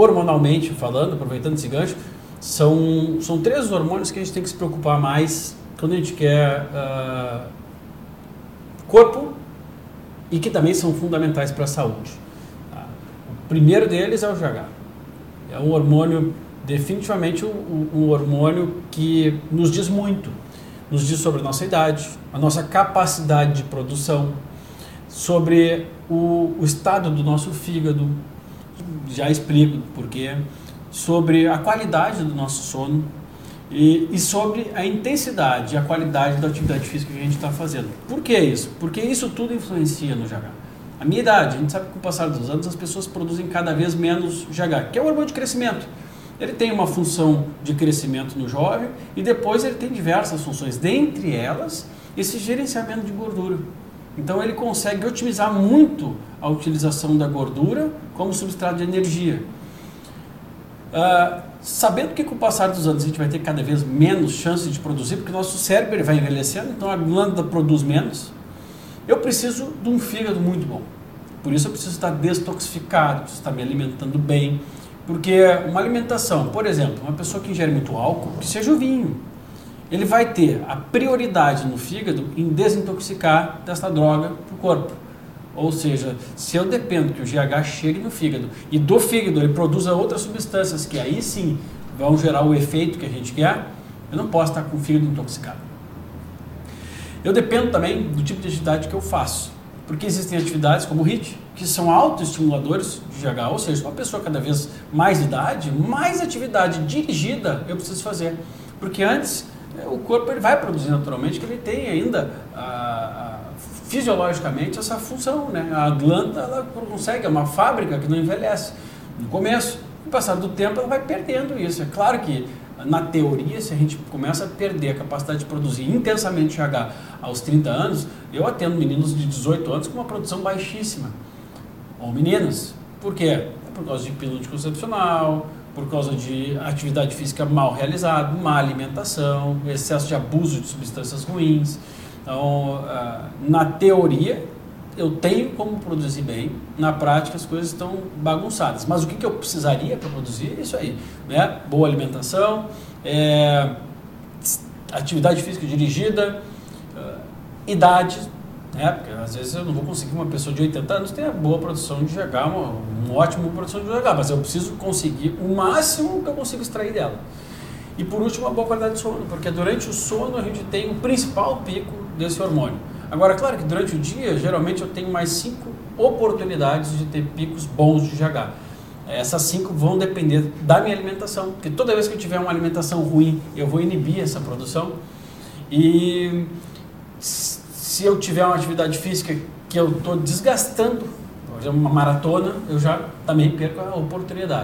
hormonalmente falando, aproveitando esse gancho, são, são três hormônios que a gente tem que se preocupar mais quando a gente quer uh, corpo e que também são fundamentais para a saúde. Tá? O primeiro deles é o GH. É um hormônio, definitivamente um, um hormônio que nos diz muito. Nos diz sobre a nossa idade, a nossa capacidade de produção, sobre o, o estado do nosso fígado, já explico porquê, sobre a qualidade do nosso sono e, e sobre a intensidade e a qualidade da atividade física que a gente está fazendo. Por que isso? Porque isso tudo influencia no GH. A minha idade, a gente sabe que com o passar dos anos as pessoas produzem cada vez menos GH, que é o hormônio de crescimento. Ele tem uma função de crescimento no jovem e depois ele tem diversas funções, dentre elas esse gerenciamento de gordura. Então ele consegue otimizar muito a utilização da gordura como substrato de energia. Uh, sabendo que com o passar dos anos a gente vai ter cada vez menos chance de produzir, porque nosso cérebro vai envelhecendo, então a glândula produz menos, eu preciso de um fígado muito bom. Por isso eu preciso estar destoxificado, preciso estar me alimentando bem. Porque uma alimentação, por exemplo, uma pessoa que ingere muito álcool, que seja o vinho, ele vai ter a prioridade no fígado em desintoxicar dessa droga para o corpo. Ou seja, se eu dependo que o GH chegue no fígado e do fígado ele produza outras substâncias que aí sim vão gerar o efeito que a gente quer, eu não posso estar com o fígado intoxicado. Eu dependo também do tipo de atividade que eu faço, porque existem atividades como o HIIT, que são autoestimuladores de GH, ou seja, uma pessoa cada vez mais de idade, mais atividade dirigida eu preciso fazer. Porque antes o corpo ele vai produzir naturalmente, que ele tem ainda a, a, fisiologicamente essa função, né? A glândula ela consegue, é uma fábrica que não envelhece. No começo, com o passar do tempo, ela vai perdendo isso. É claro que na teoria, se a gente começa a perder a capacidade de produzir intensamente GH aos 30 anos, eu atendo meninos de 18 anos com uma produção baixíssima. Ou meninas. Por quê? É por causa de pílula anticoncepcional, por causa de atividade física mal realizada, má alimentação, excesso de abuso de substâncias ruins. Então, ah, na teoria, eu tenho como produzir bem, na prática as coisas estão bagunçadas. Mas o que, eu precisaria para produzir? Isso aí, né? Boa alimentação, é, atividade física dirigida, uh, idade, né? Porque às vezes eu não vou conseguir uma pessoa de 80 anos ter boa produção de GH, uma, uma ótima produção de GH, mas eu preciso conseguir o máximo que eu consigo extrair dela. E por último, a boa qualidade de sono, porque durante o sono a gente tem o principal pico desse hormônio. Agora, claro que durante o dia, geralmente eu tenho mais cinco oportunidades de ter picos bons de GH. Essas cinco vão depender da minha alimentação, porque toda vez que eu tiver uma alimentação ruim, eu vou inibir essa produção. E se eu tiver uma atividade física que eu estou desgastando, por exemplo, uma maratona, eu já também perco a oportunidade.